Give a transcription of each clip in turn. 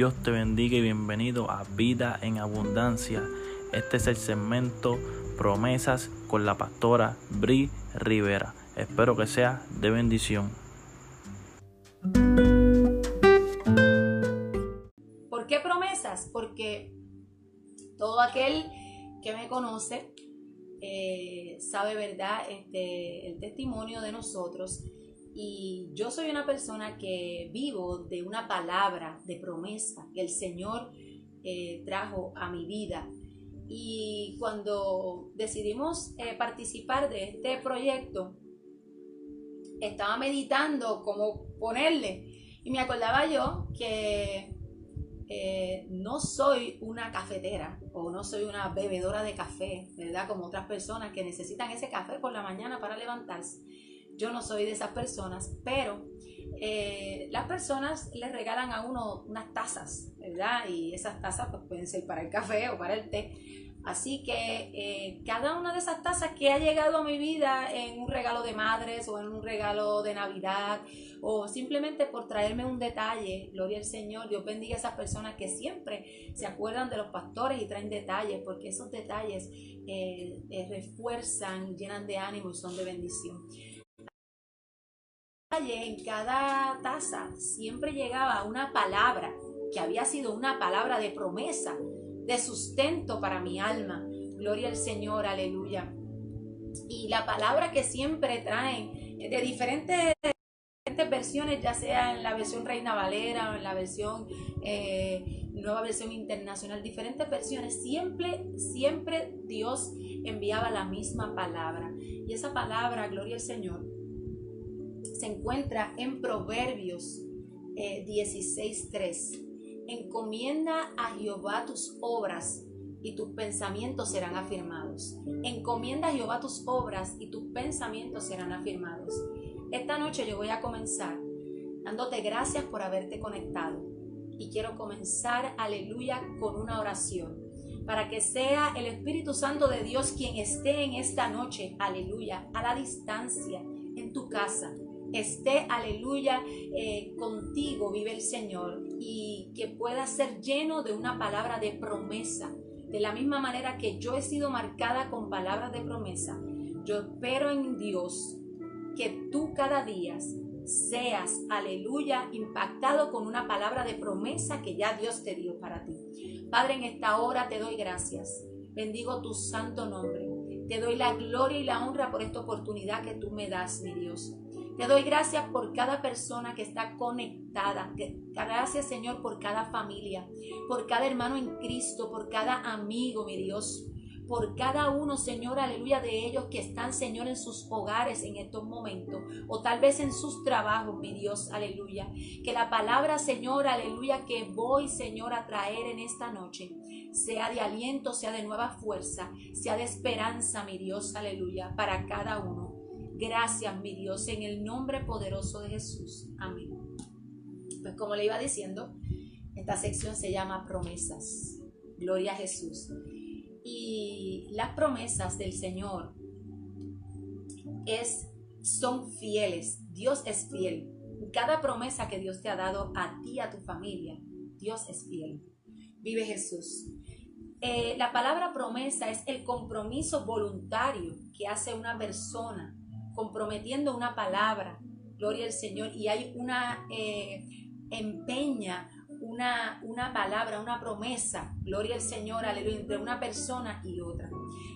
Dios te bendiga y bienvenido a Vida en Abundancia. Este es el segmento Promesas con la pastora Bri Rivera. Espero que sea de bendición. ¿Por qué promesas? Porque todo aquel que me conoce eh, sabe, ¿verdad?, este, el testimonio de nosotros y yo soy una persona que vivo de una palabra de promesa que el Señor eh, trajo a mi vida. Y cuando decidimos eh, participar de este proyecto, estaba meditando cómo ponerle. Y me acordaba yo que eh, no soy una cafetera o no soy una bebedora de café, ¿verdad? Como otras personas que necesitan ese café por la mañana para levantarse. Yo no soy de esas personas, pero eh, las personas les regalan a uno unas tazas, ¿verdad? Y esas tazas pues, pueden ser para el café o para el té. Así que eh, cada una de esas tazas que ha llegado a mi vida en un regalo de madres o en un regalo de Navidad o simplemente por traerme un detalle, gloria al Señor, Dios bendiga a esas personas que siempre se acuerdan de los pastores y traen detalles porque esos detalles eh, refuerzan, llenan de ánimo y son de bendición en cada taza siempre llegaba una palabra que había sido una palabra de promesa, de sustento para mi alma. Gloria al Señor, aleluya. Y la palabra que siempre traen de diferentes, versiones, ya sea en la versión Reina Valera o en la versión eh, nueva versión internacional, diferentes versiones, siempre, siempre Dios enviaba la misma palabra. Y esa palabra, gloria al Señor, se encuentra en Proverbios 16.3. Eh, Encomienda a Jehová tus obras y tus pensamientos serán afirmados. Encomienda a Jehová tus obras y tus pensamientos serán afirmados. Esta noche yo voy a comenzar dándote gracias por haberte conectado. Y quiero comenzar, aleluya, con una oración. Para que sea el Espíritu Santo de Dios quien esté en esta noche, aleluya, a la distancia, en tu casa, esté, aleluya, eh, contigo, vive el Señor, y que pueda ser lleno de una palabra de promesa. De la misma manera que yo he sido marcada con palabras de promesa, yo espero en Dios que tú cada día seas, aleluya, impactado con una palabra de promesa que ya Dios te dio para ti. Padre, en esta hora te doy gracias. Bendigo tu santo nombre. Te doy la gloria y la honra por esta oportunidad que tú me das, mi Dios. Te doy gracias por cada persona que está conectada. Gracias, Señor, por cada familia, por cada hermano en Cristo, por cada amigo, mi Dios. Por cada uno, Señor, aleluya, de ellos que están, Señor, en sus hogares en estos momentos, o tal vez en sus trabajos, mi Dios, aleluya. Que la palabra, Señor, aleluya, que voy, Señor, a traer en esta noche, sea de aliento, sea de nueva fuerza, sea de esperanza, mi Dios, aleluya, para cada uno. Gracias, mi Dios, en el nombre poderoso de Jesús. Amén. Pues como le iba diciendo, esta sección se llama promesas. Gloria a Jesús. Y las promesas del Señor es, son fieles. Dios es fiel. Cada promesa que Dios te ha dado a ti, a tu familia, Dios es fiel. Vive Jesús. Eh, la palabra promesa es el compromiso voluntario que hace una persona comprometiendo una palabra, gloria al Señor, y hay una eh, empeña, una, una palabra, una promesa, gloria al Señor, aleluya, entre una persona y otra.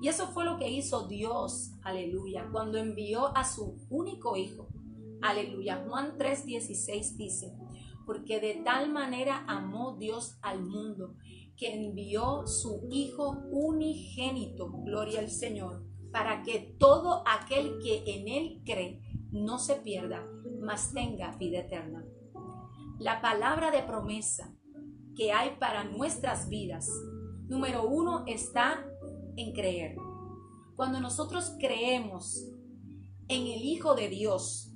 Y eso fue lo que hizo Dios, aleluya, cuando envió a su único hijo, aleluya. Juan 3:16 dice, porque de tal manera amó Dios al mundo, que envió su Hijo unigénito, gloria al Señor, para que todo aquel que en Él cree no se pierda, mas tenga vida eterna. La palabra de promesa que hay para nuestras vidas, número uno, está en creer. Cuando nosotros creemos en el Hijo de Dios,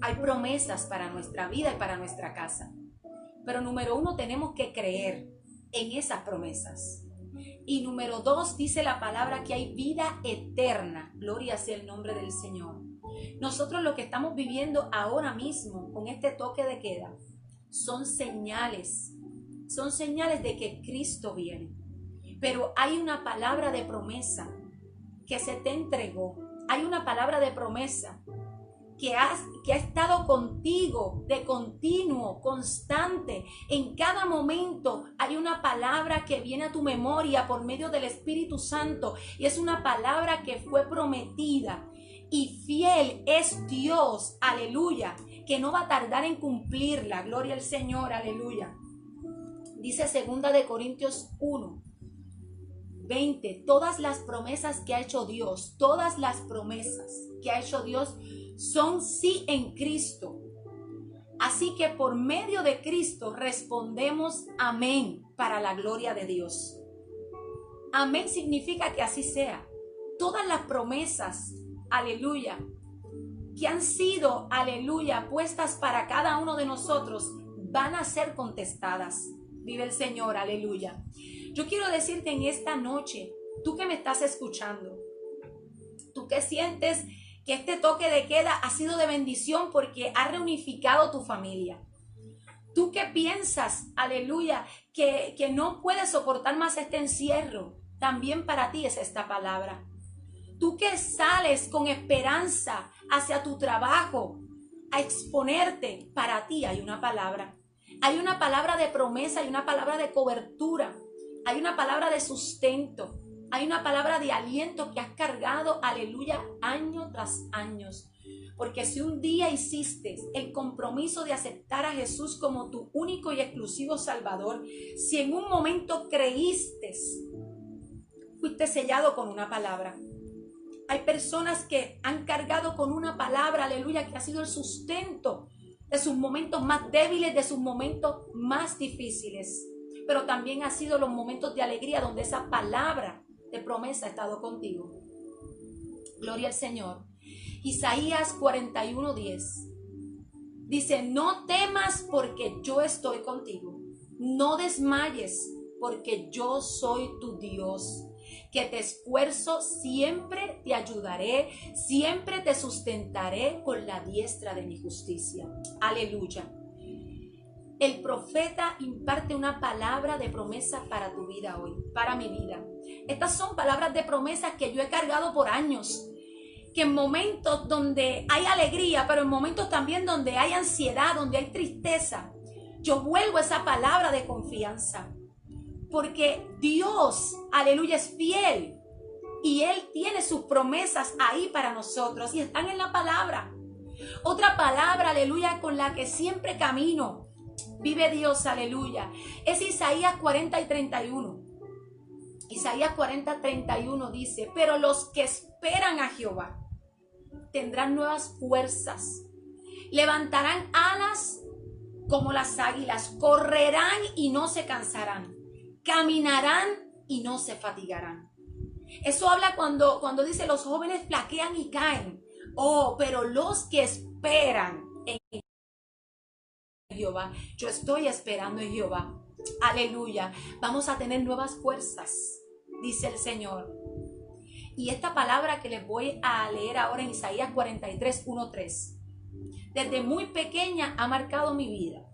hay promesas para nuestra vida y para nuestra casa. Pero número uno, tenemos que creer en esas promesas. Y número dos, dice la palabra que hay vida eterna. Gloria sea el nombre del Señor. Nosotros lo que estamos viviendo ahora mismo con este toque de queda, son señales, son señales de que Cristo viene. Pero hay una palabra de promesa que se te entregó. Hay una palabra de promesa que, que ha estado contigo de continuo, constante. En cada momento hay una palabra que viene a tu memoria por medio del Espíritu Santo y es una palabra que fue prometida. Y fiel es Dios, aleluya, que no va a tardar en cumplirla. Gloria al Señor, aleluya. Dice segunda de Corintios 1, 20, todas las promesas que ha hecho Dios, todas las promesas que ha hecho Dios son sí en Cristo. Así que por medio de Cristo respondemos amén para la gloria de Dios. Amén significa que así sea. Todas las promesas, aleluya, que han sido, aleluya, puestas para cada uno de nosotros, van a ser contestadas. Vive el Señor, aleluya. Yo quiero decirte en esta noche, tú que me estás escuchando, tú que sientes que este toque de queda ha sido de bendición porque ha reunificado tu familia. Tú que piensas, aleluya, que, que no puedes soportar más este encierro, también para ti es esta palabra. Tú que sales con esperanza hacia tu trabajo a exponerte, para ti hay una palabra. Hay una palabra de promesa, hay una palabra de cobertura, hay una palabra de sustento, hay una palabra de aliento que has cargado, aleluya, año tras años. Porque si un día hiciste el compromiso de aceptar a Jesús como tu único y exclusivo Salvador, si en un momento creíste, fuiste sellado con una palabra. Hay personas que han cargado con una palabra, aleluya, que ha sido el sustento de sus momentos más débiles, de sus momentos más difíciles. Pero también ha sido los momentos de alegría donde esa palabra de promesa ha estado contigo. Gloria al Señor. Isaías 41:10 dice, no temas porque yo estoy contigo. No desmayes porque yo soy tu Dios que te esfuerzo, siempre te ayudaré, siempre te sustentaré con la diestra de mi justicia. Aleluya. El profeta imparte una palabra de promesa para tu vida hoy, para mi vida. Estas son palabras de promesa que yo he cargado por años. Que en momentos donde hay alegría, pero en momentos también donde hay ansiedad, donde hay tristeza, yo vuelvo esa palabra de confianza. Porque Dios, aleluya, es fiel. Y Él tiene sus promesas ahí para nosotros y están en la palabra. Otra palabra, aleluya, con la que siempre camino. Vive Dios, aleluya. Es Isaías 40 y 31. Isaías 40, 31 dice, pero los que esperan a Jehová tendrán nuevas fuerzas, levantarán alas como las águilas, correrán y no se cansarán, caminarán y no se fatigarán. Eso habla cuando, cuando dice los jóvenes flaquean y caen. Oh, pero los que esperan Jehová, yo estoy esperando en Jehová. Aleluya. Vamos a tener nuevas fuerzas dice el Señor. Y esta palabra que les voy a leer ahora en Isaías 43, 1, 3. Desde muy pequeña ha marcado mi vida.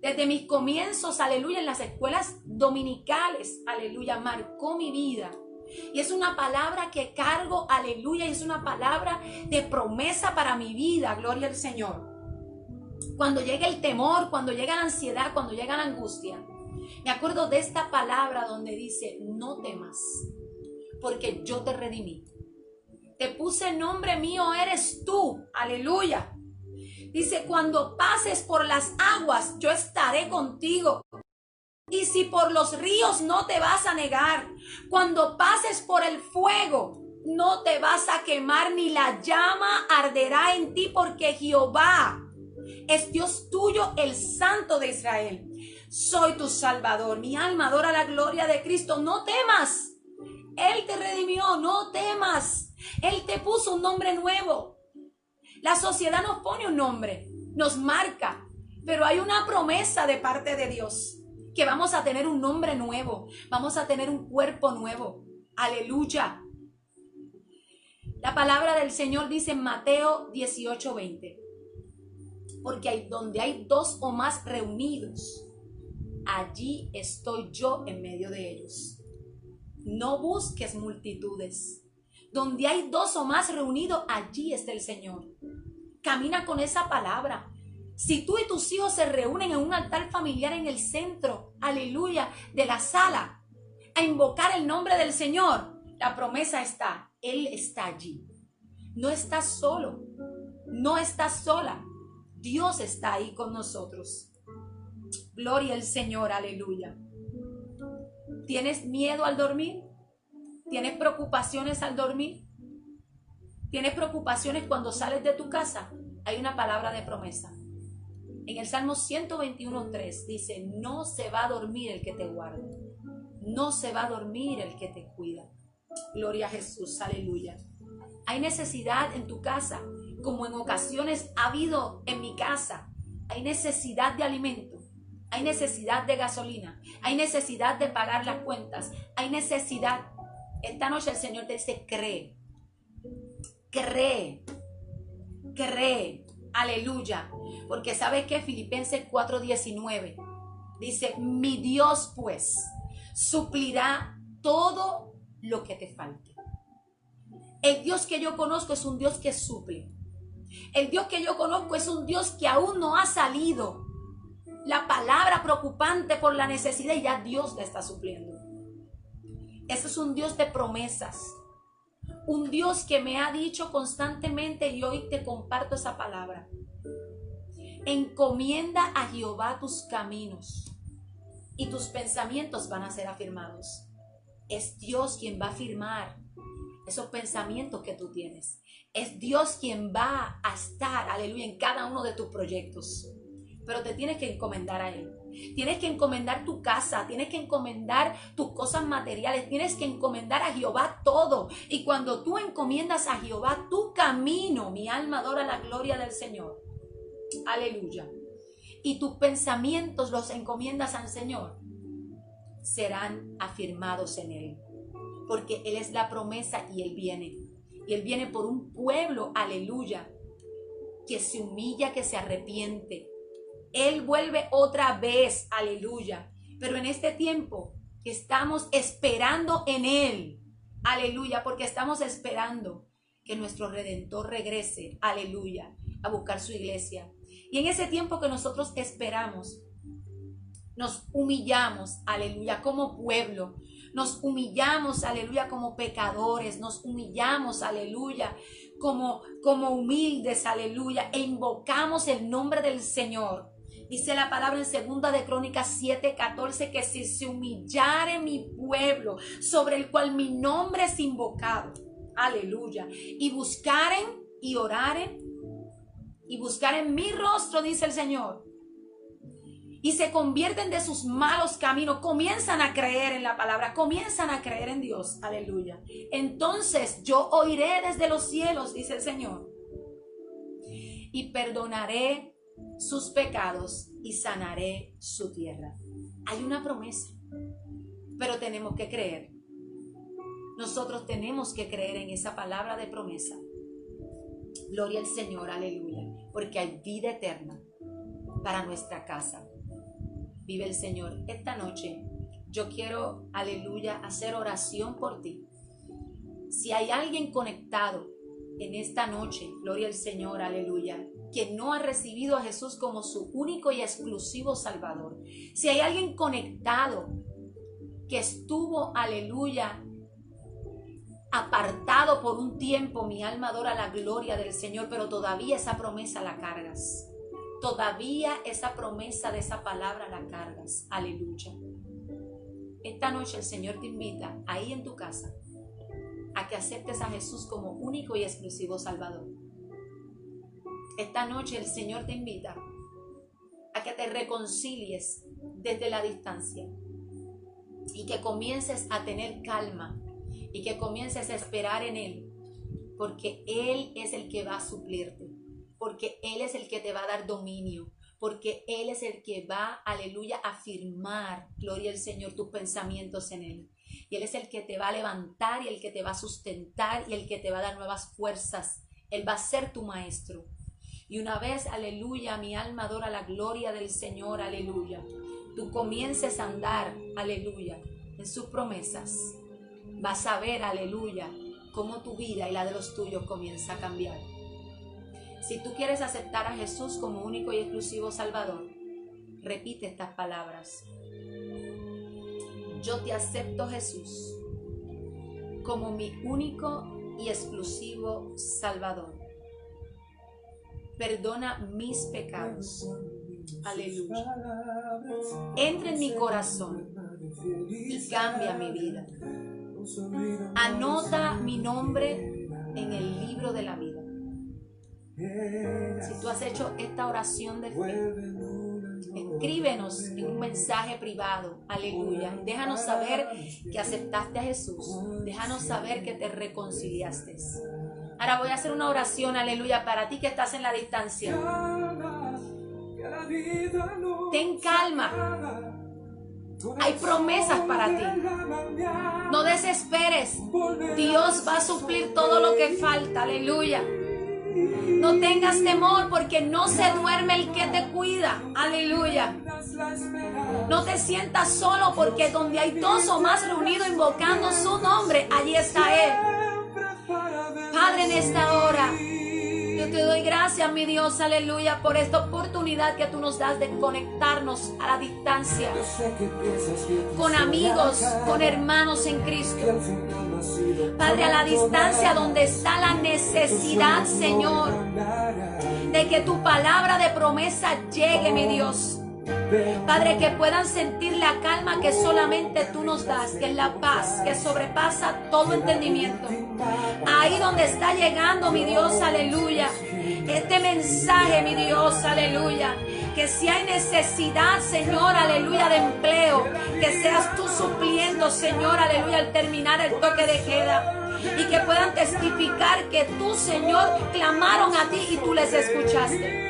Desde mis comienzos, aleluya, en las escuelas dominicales, aleluya, marcó mi vida. Y es una palabra que cargo, aleluya, y es una palabra de promesa para mi vida, gloria al Señor. Cuando llega el temor, cuando llega la ansiedad, cuando llega la angustia, me acuerdo de esta palabra donde dice, no temas, porque yo te redimí. Te puse nombre mío, eres tú. Aleluya. Dice, cuando pases por las aguas, yo estaré contigo. Y si por los ríos no te vas a negar, cuando pases por el fuego, no te vas a quemar ni la llama arderá en ti porque Jehová es Dios tuyo, el Santo de Israel soy tu Salvador. Mi alma adora la gloria de Cristo. No temas. Él te redimió, no temas. Él te puso un nombre nuevo. La sociedad nos pone un nombre, nos marca, pero hay una promesa de parte de Dios que vamos a tener un nombre nuevo, vamos a tener un cuerpo nuevo. Aleluya. La palabra del Señor dice en Mateo 18:20 porque donde hay dos o más reunidos, allí estoy yo en medio de ellos. No busques multitudes. Donde hay dos o más reunidos, allí está el Señor. Camina con esa palabra. Si tú y tus hijos se reúnen en un altar familiar en el centro, aleluya, de la sala, a invocar el nombre del Señor, la promesa está, Él está allí. No estás solo, no estás sola. Dios está ahí con nosotros. Gloria al Señor, aleluya. ¿Tienes miedo al dormir? ¿Tienes preocupaciones al dormir? ¿Tienes preocupaciones cuando sales de tu casa? Hay una palabra de promesa. En el Salmo 121.3 dice, no se va a dormir el que te guarda. No se va a dormir el que te cuida. Gloria a Jesús, aleluya. Hay necesidad en tu casa, como en ocasiones ha habido en mi casa. Hay necesidad de alimento, hay necesidad de gasolina, hay necesidad de pagar las cuentas, hay necesidad. Esta noche el Señor te dice, cree, cree, cree, aleluya. Porque sabes que Filipenses 4:19 dice, mi Dios pues suplirá todo lo que te falte. El Dios que yo conozco es un Dios que suple. El Dios que yo conozco es un Dios que aún no ha salido la palabra preocupante por la necesidad y ya Dios la está supliendo. Ese es un Dios de promesas. Un Dios que me ha dicho constantemente y hoy te comparto esa palabra. Encomienda a Jehová tus caminos y tus pensamientos van a ser afirmados. Es Dios quien va a afirmar esos pensamientos que tú tienes. Es Dios quien va a estar, aleluya, en cada uno de tus proyectos. Pero te tienes que encomendar a Él. Tienes que encomendar tu casa, tienes que encomendar tus cosas materiales, tienes que encomendar a Jehová todo. Y cuando tú encomiendas a Jehová tu camino, mi alma adora la gloria del Señor. Aleluya. Y tus pensamientos los encomiendas al Señor, serán afirmados en Él porque Él es la promesa y Él viene. Y Él viene por un pueblo, aleluya, que se humilla, que se arrepiente. Él vuelve otra vez, aleluya. Pero en este tiempo estamos esperando en Él, aleluya, porque estamos esperando que nuestro Redentor regrese, aleluya, a buscar su iglesia. Y en ese tiempo que nosotros esperamos, nos humillamos, aleluya, como pueblo, nos humillamos, aleluya, como pecadores, nos humillamos, aleluya, como, como humildes, aleluya, e invocamos el nombre del Señor. Dice la palabra en segunda de Crónicas 7:14 que si se humillare mi pueblo sobre el cual mi nombre es invocado, aleluya, y buscaren y oraren y buscaren mi rostro, dice el Señor, y se convierten de sus malos caminos, comienzan a creer en la palabra, comienzan a creer en Dios. Aleluya. Entonces yo oiré desde los cielos, dice el Señor, y perdonaré sus pecados y sanaré su tierra. Hay una promesa, pero tenemos que creer. Nosotros tenemos que creer en esa palabra de promesa. Gloria al Señor, aleluya, porque hay vida eterna para nuestra casa vive el Señor. Esta noche yo quiero, aleluya, hacer oración por ti. Si hay alguien conectado en esta noche, gloria al Señor, aleluya, que no ha recibido a Jesús como su único y exclusivo Salvador. Si hay alguien conectado que estuvo, aleluya, apartado por un tiempo, mi alma adora la gloria del Señor, pero todavía esa promesa la cargas. Todavía esa promesa de esa palabra la cargas. Aleluya. Esta noche el Señor te invita ahí en tu casa a que aceptes a Jesús como único y exclusivo Salvador. Esta noche el Señor te invita a que te reconcilies desde la distancia y que comiences a tener calma y que comiences a esperar en Él, porque Él es el que va a suplirte porque Él es el que te va a dar dominio, porque Él es el que va, aleluya, a afirmar, gloria al Señor, tus pensamientos en Él. Y Él es el que te va a levantar y el que te va a sustentar y el que te va a dar nuevas fuerzas. Él va a ser tu maestro. Y una vez, aleluya, mi alma adora la gloria del Señor, aleluya. Tú comiences a andar, aleluya, en sus promesas. Vas a ver, aleluya, cómo tu vida y la de los tuyos comienza a cambiar. Si tú quieres aceptar a Jesús como único y exclusivo Salvador, repite estas palabras. Yo te acepto Jesús como mi único y exclusivo Salvador. Perdona mis pecados. Aleluya. Entra en mi corazón y cambia mi vida. Anota mi nombre en el libro de la vida. Si tú has hecho esta oración de fe, escríbenos en un mensaje privado. Aleluya. Déjanos saber que aceptaste a Jesús. Déjanos saber que te reconciliaste. Ahora voy a hacer una oración, aleluya, para ti que estás en la distancia. Ten calma. Hay promesas para ti. No desesperes. Dios va a suplir todo lo que falta. Aleluya. No tengas temor porque no se duerme el que te cuida. Aleluya. No te sientas solo porque donde hay dos o más reunidos invocando su nombre, allí está Él. Padre, en esta hora doy gracias, mi Dios, aleluya, por esta oportunidad que tú nos das de conectarnos a la distancia con amigos, con hermanos en Cristo. Padre, a la distancia donde está la necesidad, Señor, de que tu palabra de promesa llegue, mi Dios. Padre, que puedan sentir la calma que solamente tú nos das, que es la paz que sobrepasa todo entendimiento. Ahí donde está llegando, mi Dios, aleluya. Este mensaje, mi Dios, aleluya. Que si hay necesidad, Señor, aleluya, de empleo, que seas tú supliendo, Señor, aleluya, al terminar el toque de queda y que puedan testificar que tú, Señor, clamaron a ti y tú les escuchaste.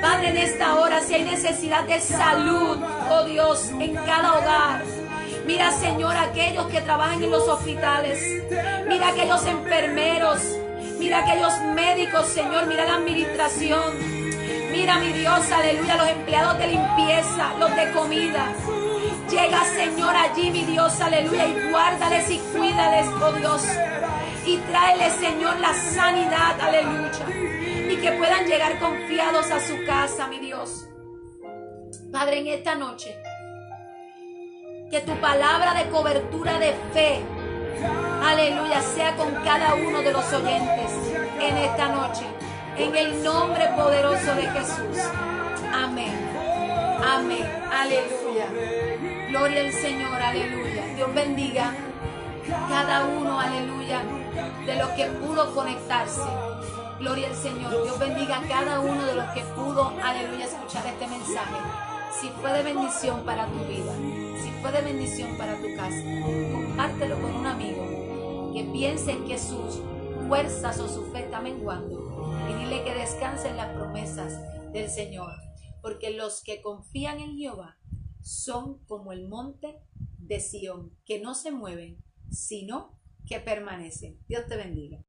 Padre, en esta hora, si hay necesidad de salud, oh Dios, en cada hogar. Mira, Señor, aquellos que trabajan en los hospitales. Mira aquellos enfermeros. Mira aquellos médicos, Señor. Mira la administración. Mira, mi Dios, aleluya, los empleados de limpieza, los de comida. Llega, Señor, allí, mi Dios, aleluya, y guárdales y cuídales, oh Dios. Y tráele, Señor, la sanidad, aleluya que puedan llegar confiados a su casa, mi Dios. Padre, en esta noche, que tu palabra de cobertura de fe, aleluya, sea con cada uno de los oyentes en esta noche, en el nombre poderoso de Jesús. Amén. Amén. Aleluya. Gloria al Señor. Aleluya. Dios bendiga cada uno. Aleluya. De los que pudo conectarse. Gloria al Señor. Dios bendiga a cada uno de los que pudo, aleluya, escuchar este mensaje. Si fue de bendición para tu vida, si fue de bendición para tu casa, compártelo con un amigo que piense que sus fuerzas o su fe está menguando y dile que descanse en las promesas del Señor. Porque los que confían en Jehová son como el monte de Sión, que no se mueven, sino que permanecen. Dios te bendiga.